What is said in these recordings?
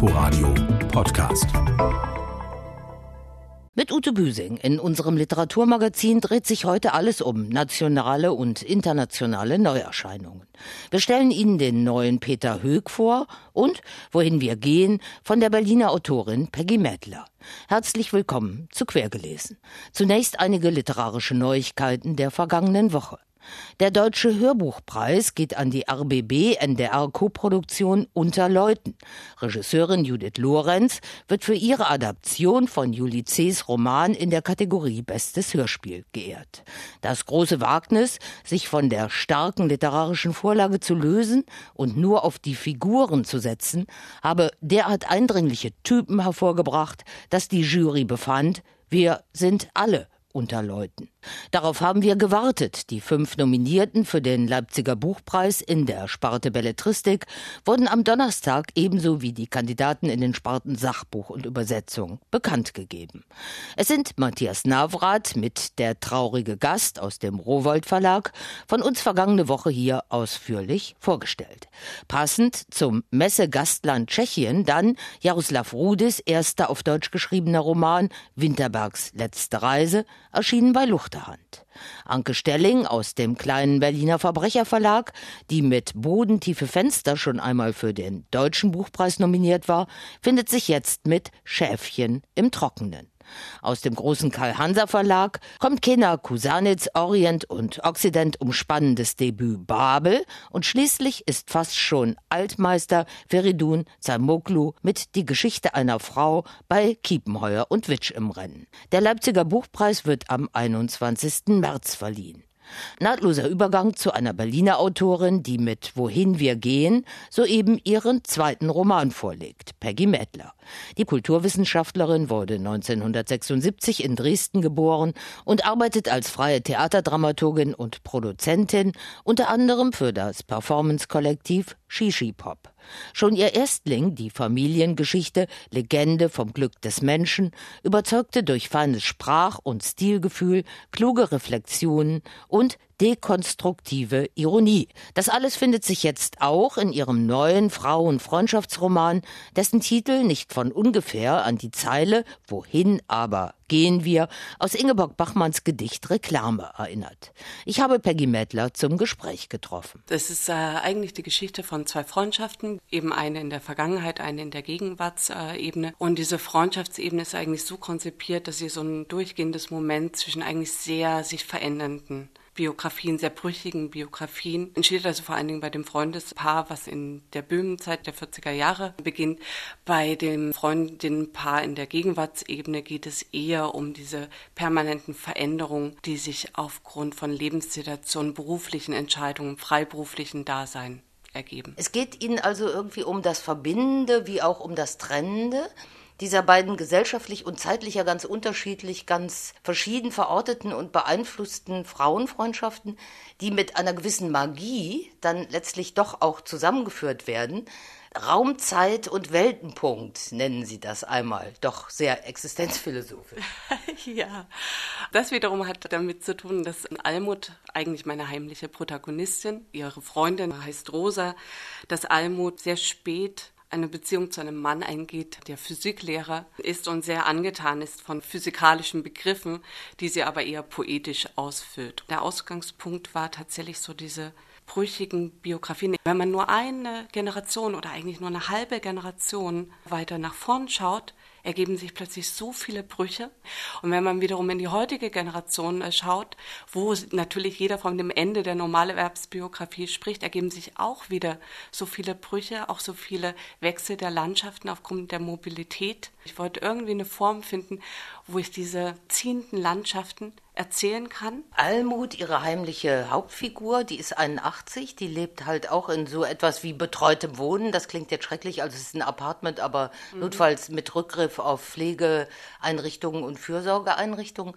Inforadio Podcast. Mit Ute Büsing in unserem Literaturmagazin dreht sich heute alles um nationale und internationale Neuerscheinungen. Wir stellen Ihnen den neuen Peter Höeg vor und Wohin wir gehen von der Berliner Autorin Peggy Mädler. Herzlich willkommen zu Quergelesen. Zunächst einige literarische Neuigkeiten der vergangenen Woche. Der Deutsche Hörbuchpreis geht an die RBB NDR Koproduktion Unter Leuten. Regisseurin Judith Lorenz wird für ihre Adaption von Juli C.'s Roman in der Kategorie Bestes Hörspiel geehrt. Das große Wagnis, sich von der starken literarischen Vorlage zu lösen und nur auf die Figuren zu setzen, habe derart eindringliche Typen hervorgebracht, dass die Jury befand, wir sind alle unter Leuten. Darauf haben wir gewartet. Die fünf Nominierten für den Leipziger Buchpreis in der Sparte Belletristik wurden am Donnerstag ebenso wie die Kandidaten in den Sparten Sachbuch und Übersetzung bekannt gegeben. Es sind Matthias Navrat mit Der traurige Gast aus dem Rowold Verlag von uns vergangene Woche hier ausführlich vorgestellt. Passend zum Messe-Gastland Tschechien dann Jaroslav Rudis erster auf Deutsch geschriebener Roman Winterbergs letzte Reise erschienen bei Luft Hand. Anke Stelling aus dem kleinen Berliner Verbrecherverlag, die mit Bodentiefe Fenster schon einmal für den Deutschen Buchpreis nominiert war, findet sich jetzt mit Schäfchen im Trockenen. Aus dem großen Karl-Hanser Verlag kommt Kena Kusanitz Orient und Occident umspannendes Debüt Babel und schließlich ist fast schon Altmeister Feridun Zamoglu mit Die Geschichte einer Frau bei Kiepenheuer und Witsch im Rennen. Der Leipziger Buchpreis wird am 21. März verliehen. Nahtloser Übergang zu einer Berliner Autorin, die mit Wohin wir gehen soeben ihren zweiten Roman vorlegt, Peggy Mädler. Die Kulturwissenschaftlerin wurde 1976 in Dresden geboren und arbeitet als freie Theaterdramaturgin und Produzentin, unter anderem für das Performance-Kollektiv Shishi Pop. Schon ihr Erstling, die Familiengeschichte Legende vom Glück des Menschen, überzeugte durch feines Sprach- und Stilgefühl, kluge Reflexionen und dekonstruktive Ironie. Das alles findet sich jetzt auch in ihrem neuen Frauenfreundschaftsroman, dessen Titel nicht von ungefähr an die Zeile Wohin aber gehen wir aus Ingeborg Bachmanns Gedicht Reklame erinnert. Ich habe Peggy Mädler zum Gespräch getroffen. Das ist äh, eigentlich die Geschichte von zwei Freundschaften, eben eine in der Vergangenheit, eine in der Gegenwartsebene. Und diese Freundschaftsebene ist eigentlich so konzipiert, dass sie so ein durchgehendes Moment zwischen eigentlich sehr sich verändernden Biografien, sehr brüchigen Biografien. Entsteht also vor allen Dingen bei dem Freundespaar, was in der Böhmenzeit der 40er Jahre beginnt. Bei dem Freundinnenpaar in der Gegenwartsebene geht es eher um diese permanenten Veränderungen, die sich aufgrund von Lebenssituationen, beruflichen Entscheidungen, freiberuflichen Dasein ergeben. Es geht Ihnen also irgendwie um das Verbindende wie auch um das Trennende dieser beiden gesellschaftlich und zeitlich ja ganz unterschiedlich, ganz verschieden verorteten und beeinflussten Frauenfreundschaften, die mit einer gewissen Magie dann letztlich doch auch zusammengeführt werden. Raumzeit und Weltenpunkt nennen Sie das einmal, doch sehr existenzphilosophisch. ja, das wiederum hat damit zu tun, dass Almut eigentlich meine heimliche Protagonistin, ihre Freundin heißt Rosa, dass Almut sehr spät eine Beziehung zu einem Mann eingeht, der Physiklehrer ist und sehr angetan ist von physikalischen Begriffen, die sie aber eher poetisch ausfüllt. Der Ausgangspunkt war tatsächlich so diese brüchigen Biografien. Wenn man nur eine Generation oder eigentlich nur eine halbe Generation weiter nach vorn schaut, ergeben sich plötzlich so viele Brüche. Und wenn man wiederum in die heutige Generation äh, schaut, wo natürlich jeder von dem Ende der Normalerwerbsbiografie spricht, ergeben sich auch wieder so viele Brüche, auch so viele Wechsel der Landschaften aufgrund der Mobilität. Ich wollte irgendwie eine Form finden, wo ich diese ziehenden Landschaften erzählen kann. Almut, ihre heimliche Hauptfigur, die ist 81, die lebt halt auch in so etwas wie betreutem Wohnen. Das klingt jetzt schrecklich, also es ist ein Apartment, aber mhm. notfalls mit Rückgriff auf Pflegeeinrichtungen und Fürsorgeeinrichtungen.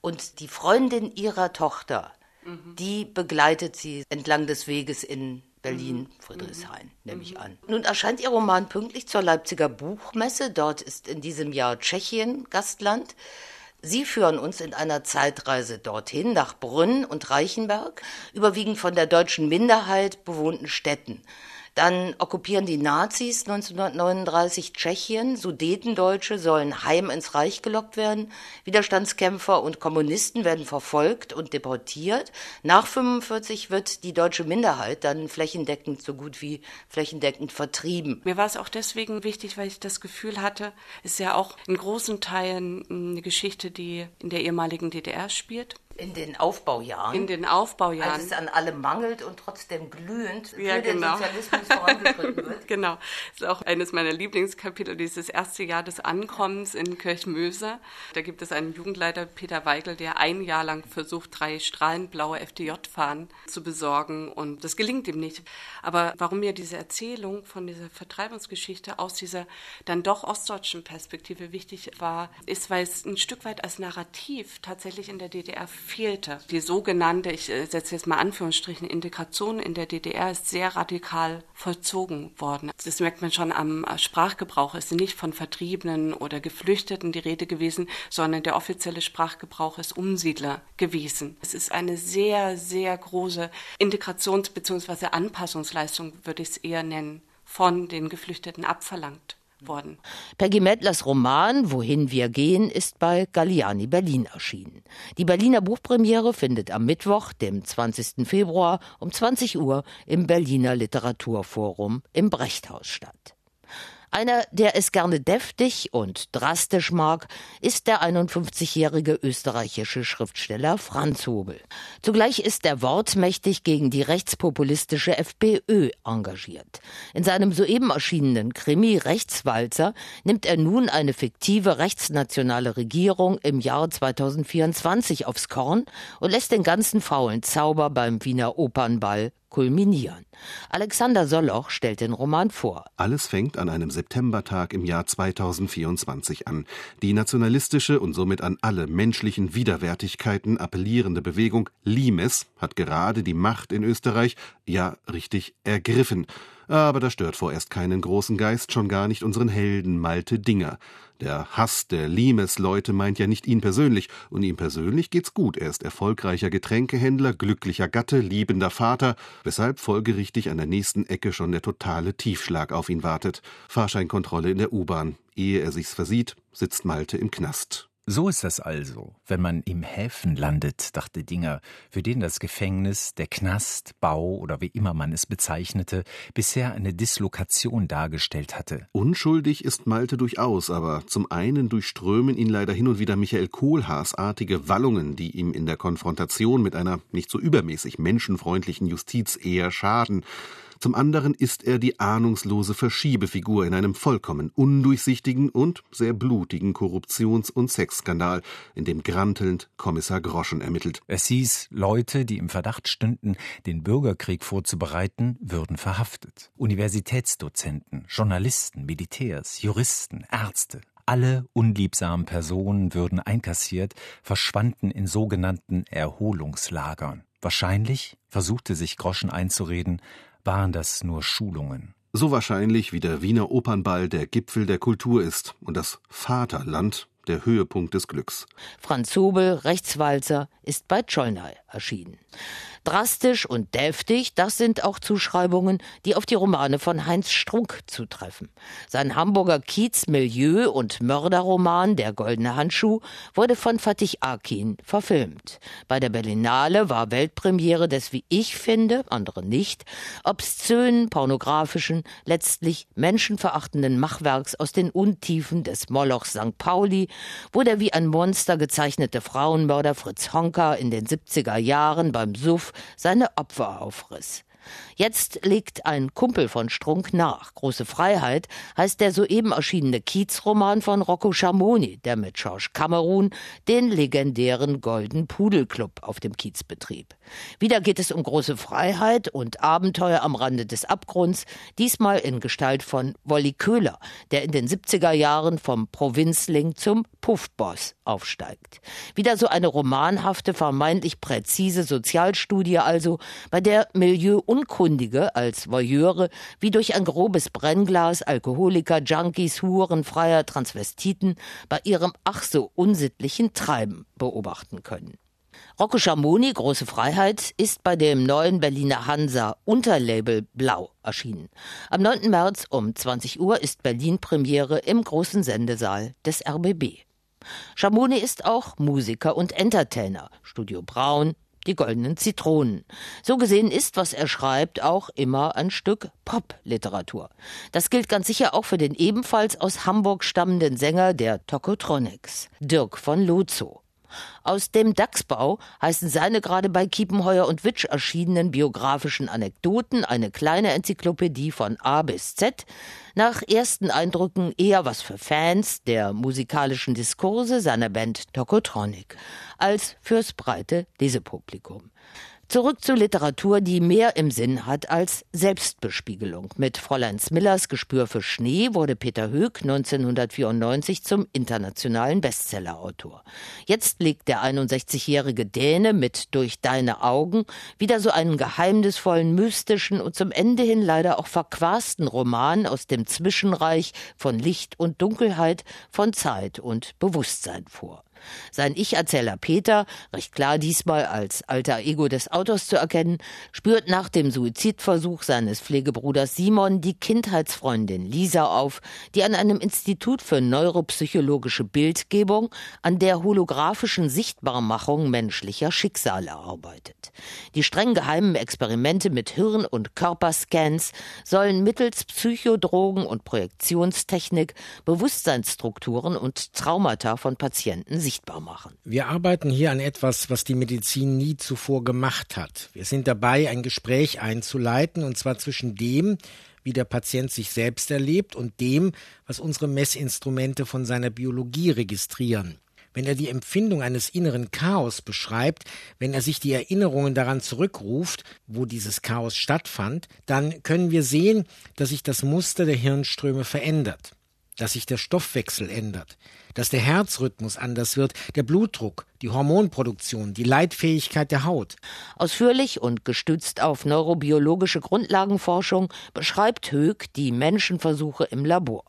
Und die Freundin ihrer Tochter, mhm. die begleitet sie entlang des Weges in Berlin, mhm. Friedrichshain, mhm. nehme ich an. Nun erscheint Ihr Roman pünktlich zur Leipziger Buchmesse. Dort ist in diesem Jahr Tschechien Gastland. Sie führen uns in einer Zeitreise dorthin, nach Brünn und Reichenberg, überwiegend von der deutschen Minderheit bewohnten Städten. Dann okkupieren die Nazis 1939 Tschechien. Sudetendeutsche sollen heim ins Reich gelockt werden. Widerstandskämpfer und Kommunisten werden verfolgt und deportiert. Nach 45 wird die deutsche Minderheit dann flächendeckend, so gut wie flächendeckend vertrieben. Mir war es auch deswegen wichtig, weil ich das Gefühl hatte, es ist ja auch in großen Teilen eine Geschichte, die in der ehemaligen DDR spielt. In den Aufbaujahren. In den Aufbaujahren. Als es an allem mangelt und trotzdem glühend ja, für genau. den Sozialismus vorangeschritten wird. genau. Das ist auch eines meiner Lieblingskapitel, dieses erste Jahr des Ankommens in Kirchmöser. Da gibt es einen Jugendleiter, Peter Weigel, der ein Jahr lang versucht, drei strahlenblaue FDJ-Fahnen zu besorgen und das gelingt ihm nicht. Aber warum mir diese Erzählung von dieser Vertreibungsgeschichte aus dieser dann doch ostdeutschen Perspektive wichtig war, ist, weil es ein Stück weit als Narrativ tatsächlich in der DDR fehlte. Die sogenannte, ich äh, setze jetzt mal Anführungsstrichen, Integration in der DDR ist sehr radikal vollzogen worden. Das merkt man schon am äh, Sprachgebrauch. Es ist nicht von Vertriebenen oder Geflüchteten die Rede gewesen, sondern der offizielle Sprachgebrauch ist Umsiedler gewesen. Es ist eine sehr, sehr große Integrations- bzw. Anpassungsleistung, würde ich es eher nennen, von den Geflüchteten abverlangt worden. Peggy Medlers Roman Wohin wir gehen ist bei Galliani Berlin erschienen. Die Berliner Buchpremiere findet am Mittwoch, dem 20. Februar um 20 Uhr im Berliner Literaturforum im Brechthaus statt. Einer, der es gerne deftig und drastisch mag, ist der 51-jährige österreichische Schriftsteller Franz Hobel. Zugleich ist er wortmächtig gegen die rechtspopulistische FPÖ engagiert. In seinem soeben erschienenen Krimi Rechtswalzer nimmt er nun eine fiktive rechtsnationale Regierung im Jahr 2024 aufs Korn und lässt den ganzen faulen Zauber beim Wiener Opernball kulminieren. Alexander Soloch stellt den Roman vor. Alles fängt an einem Septembertag im Jahr 2024 an. Die nationalistische und somit an alle menschlichen Widerwärtigkeiten appellierende Bewegung Limes hat gerade die Macht in Österreich, ja richtig ergriffen. Aber das stört vorerst keinen großen Geist, schon gar nicht unseren Helden Malte Dinger. Der Hass der Limes-Leute meint ja nicht ihn persönlich, und ihm persönlich geht's gut. Er ist erfolgreicher Getränkehändler, glücklicher Gatte, liebender Vater, weshalb folgerichtig an der nächsten Ecke schon der totale Tiefschlag auf ihn wartet. Fahrscheinkontrolle in der U-Bahn. Ehe er sich's versieht, sitzt Malte im Knast. So ist das also, wenn man im Häfen landet, dachte Dinger, für den das Gefängnis, der Knast, Bau oder wie immer man es bezeichnete, bisher eine Dislokation dargestellt hatte. Unschuldig ist Malte durchaus, aber zum einen durchströmen ihn leider hin und wieder Michael Kohlhaas-artige Wallungen, die ihm in der Konfrontation mit einer nicht so übermäßig menschenfreundlichen Justiz eher schaden. Zum anderen ist er die ahnungslose Verschiebefigur in einem vollkommen undurchsichtigen und sehr blutigen Korruptions- und Sexskandal, in dem grantelnd Kommissar Groschen ermittelt. Es hieß, Leute, die im Verdacht stünden, den Bürgerkrieg vorzubereiten, würden verhaftet. Universitätsdozenten, Journalisten, Militärs, Juristen, Ärzte, alle unliebsamen Personen würden einkassiert, verschwanden in sogenannten Erholungslagern. Wahrscheinlich, versuchte sich Groschen einzureden, waren das nur Schulungen. So wahrscheinlich wie der Wiener Opernball der Gipfel der Kultur ist und das Vaterland der Höhepunkt des Glücks. Franz Hobel, Rechtswalzer, ist bei Tscholnay erschienen. Drastisch und deftig, das sind auch Zuschreibungen, die auf die Romane von Heinz Strunk zutreffen. Sein Hamburger Kiez-Milieu- und Mörderroman Der goldene Handschuh wurde von Fatih Akin verfilmt. Bei der Berlinale war Weltpremiere des, wie ich finde, andere nicht, obszönen, pornografischen, letztlich menschenverachtenden Machwerks aus den Untiefen des Molochs St. Pauli, wo der wie ein Monster gezeichnete Frauenmörder Fritz Honka in den 70er Jahren beim Suff seine Opfer aufriss. Jetzt legt ein Kumpel von Strunk nach. Große Freiheit heißt der soeben erschienene Kiezroman von Rocco Schamoni, der mit George Cameron den legendären Golden Pudel Club auf dem Kiez betrieb. Wieder geht es um große Freiheit und Abenteuer am Rande des Abgrunds, diesmal in Gestalt von Wolli Köhler, der in den 70er Jahren vom Provinzling zum Puffboss aufsteigt. Wieder so eine romanhafte, vermeintlich präzise Sozialstudie also, bei der Milieu Unkundige als Voyeure wie durch ein grobes Brennglas Alkoholiker, Junkies, Huren, Freier, Transvestiten bei ihrem ach so unsittlichen Treiben beobachten können. Rocco Schamoni, Große Freiheit, ist bei dem neuen Berliner Hansa Unterlabel Blau erschienen. Am 9. März um 20 Uhr ist Berlin Premiere im großen Sendesaal des RBB. Schamoni ist auch Musiker und Entertainer. Studio Braun, die goldenen Zitronen. So gesehen ist, was er schreibt, auch immer ein Stück Pop-Literatur. Das gilt ganz sicher auch für den ebenfalls aus Hamburg stammenden Sänger der Tokotronics, Dirk von Lozo. Aus dem Dachsbau heißen seine gerade bei Kiepenheuer und Witsch erschienenen biografischen Anekdoten eine kleine Enzyklopädie von A bis Z, nach ersten Eindrücken eher was für Fans der musikalischen Diskurse seiner Band Tokotronic, als fürs breite Lesepublikum. Zurück zur Literatur, die mehr im Sinn hat als Selbstbespiegelung. Mit Fräulein Smillers Gespür für Schnee wurde Peter Höck 1994 zum internationalen Bestsellerautor. Jetzt legt der 61-jährige Däne mit Durch deine Augen wieder so einen geheimnisvollen, mystischen und zum Ende hin leider auch verquasten Roman aus dem Zwischenreich von Licht und Dunkelheit, von Zeit und Bewusstsein vor. Sein Ich-Erzähler Peter, recht klar diesmal als alter Ego des Autors zu erkennen, spürt nach dem Suizidversuch seines Pflegebruders Simon die Kindheitsfreundin Lisa auf, die an einem Institut für neuropsychologische Bildgebung an der holographischen Sichtbarmachung menschlicher Schicksale arbeitet. Die streng geheimen Experimente mit Hirn- und Körperscans sollen mittels Psychodrogen und Projektionstechnik Bewusstseinsstrukturen und Traumata von Patienten sichtbar sichtbar machen. Wir arbeiten hier an etwas, was die Medizin nie zuvor gemacht hat. Wir sind dabei, ein Gespräch einzuleiten, und zwar zwischen dem, wie der Patient sich selbst erlebt, und dem, was unsere Messinstrumente von seiner Biologie registrieren. Wenn er die Empfindung eines inneren Chaos beschreibt, wenn er sich die Erinnerungen daran zurückruft, wo dieses Chaos stattfand, dann können wir sehen, dass sich das Muster der Hirnströme verändert dass sich der Stoffwechsel ändert, dass der Herzrhythmus anders wird, der Blutdruck, die Hormonproduktion, die Leitfähigkeit der Haut. Ausführlich und gestützt auf neurobiologische Grundlagenforschung beschreibt Höck die Menschenversuche im Labor.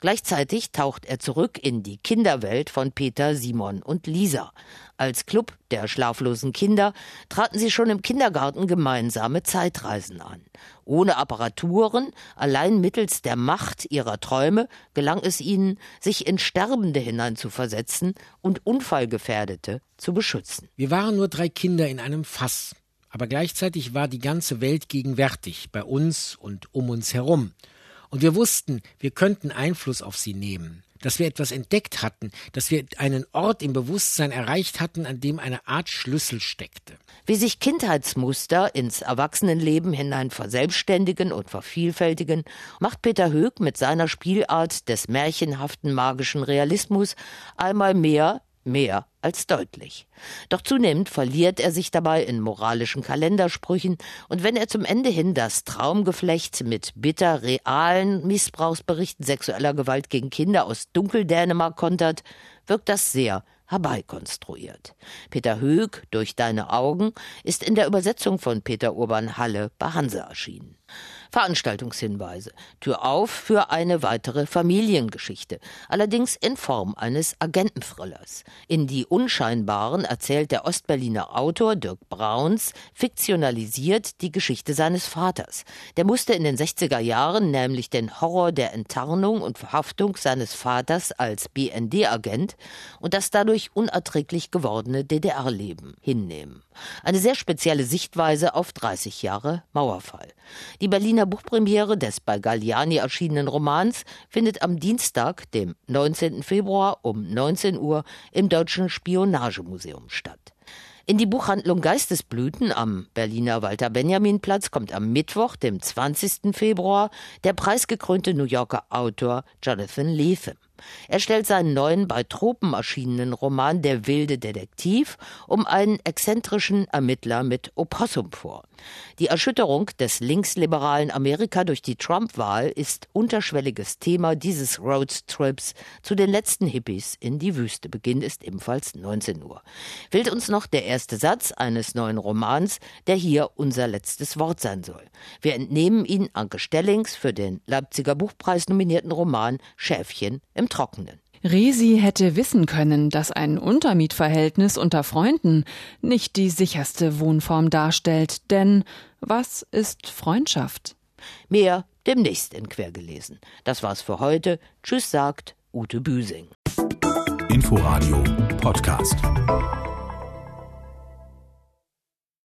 Gleichzeitig taucht er zurück in die Kinderwelt von Peter, Simon und Lisa. Als Club der schlaflosen Kinder traten sie schon im Kindergarten gemeinsame Zeitreisen an. Ohne Apparaturen, allein mittels der Macht ihrer Träume gelang es ihnen, sich in Sterbende hineinzuversetzen und Unfallgefährdete zu beschützen. Wir waren nur drei Kinder in einem Fass, aber gleichzeitig war die ganze Welt gegenwärtig, bei uns und um uns herum. Und wir wussten, wir könnten Einfluss auf sie nehmen dass wir etwas entdeckt hatten, dass wir einen Ort im Bewusstsein erreicht hatten, an dem eine Art Schlüssel steckte. Wie sich Kindheitsmuster ins Erwachsenenleben hinein verselbstständigen und vervielfältigen, macht Peter Höck mit seiner Spielart des märchenhaften magischen Realismus einmal mehr mehr als deutlich. Doch zunehmend verliert er sich dabei in moralischen Kalendersprüchen, und wenn er zum Ende hin das Traumgeflecht mit bitter realen Missbrauchsberichten sexueller Gewalt gegen Kinder aus Dunkeldänemark kontert, wirkt das sehr herbeikonstruiert. Peter Höck durch deine Augen ist in der Übersetzung von Peter Urban Halle bei Hanse erschienen. Veranstaltungshinweise. Tür auf für eine weitere Familiengeschichte, allerdings in Form eines Agententhrillers. In Die Unscheinbaren erzählt der Ostberliner Autor Dirk Brauns fiktionalisiert die Geschichte seines Vaters. Der musste in den 60er Jahren nämlich den Horror der Enttarnung und Verhaftung seines Vaters als BND-Agent und das dadurch unerträglich gewordene DDR-Leben hinnehmen. Eine sehr spezielle Sichtweise auf 30 Jahre Mauerfall. Die Berliner Buchpremiere des bei Galliani erschienenen Romans findet am Dienstag, dem 19. Februar um 19 Uhr im Deutschen Spionagemuseum statt. In die Buchhandlung Geistesblüten am Berliner Walter-Benjamin-Platz kommt am Mittwoch, dem 20. Februar, der preisgekrönte New Yorker Autor Jonathan Lethem. Er stellt seinen neuen bei Tropen erschienenen Roman Der wilde Detektiv um einen exzentrischen Ermittler mit Opossum vor. Die Erschütterung des linksliberalen Amerika durch die Trump-Wahl ist unterschwelliges Thema dieses Roadtrips zu den letzten Hippies in die Wüste. Beginn ist ebenfalls 19 Uhr. Fehlt uns noch der erste Satz eines neuen Romans, der hier unser letztes Wort sein soll. Wir entnehmen ihn Anke Stellings für den Leipziger Buchpreis nominierten Roman Schäfchen im Trockenen. Resi hätte wissen können, dass ein Untermietverhältnis unter Freunden nicht die sicherste Wohnform darstellt, denn was ist Freundschaft? Mehr demnächst in Quergelesen. Das war's für heute. Tschüss sagt Ute Büsing. Inforadio Podcast.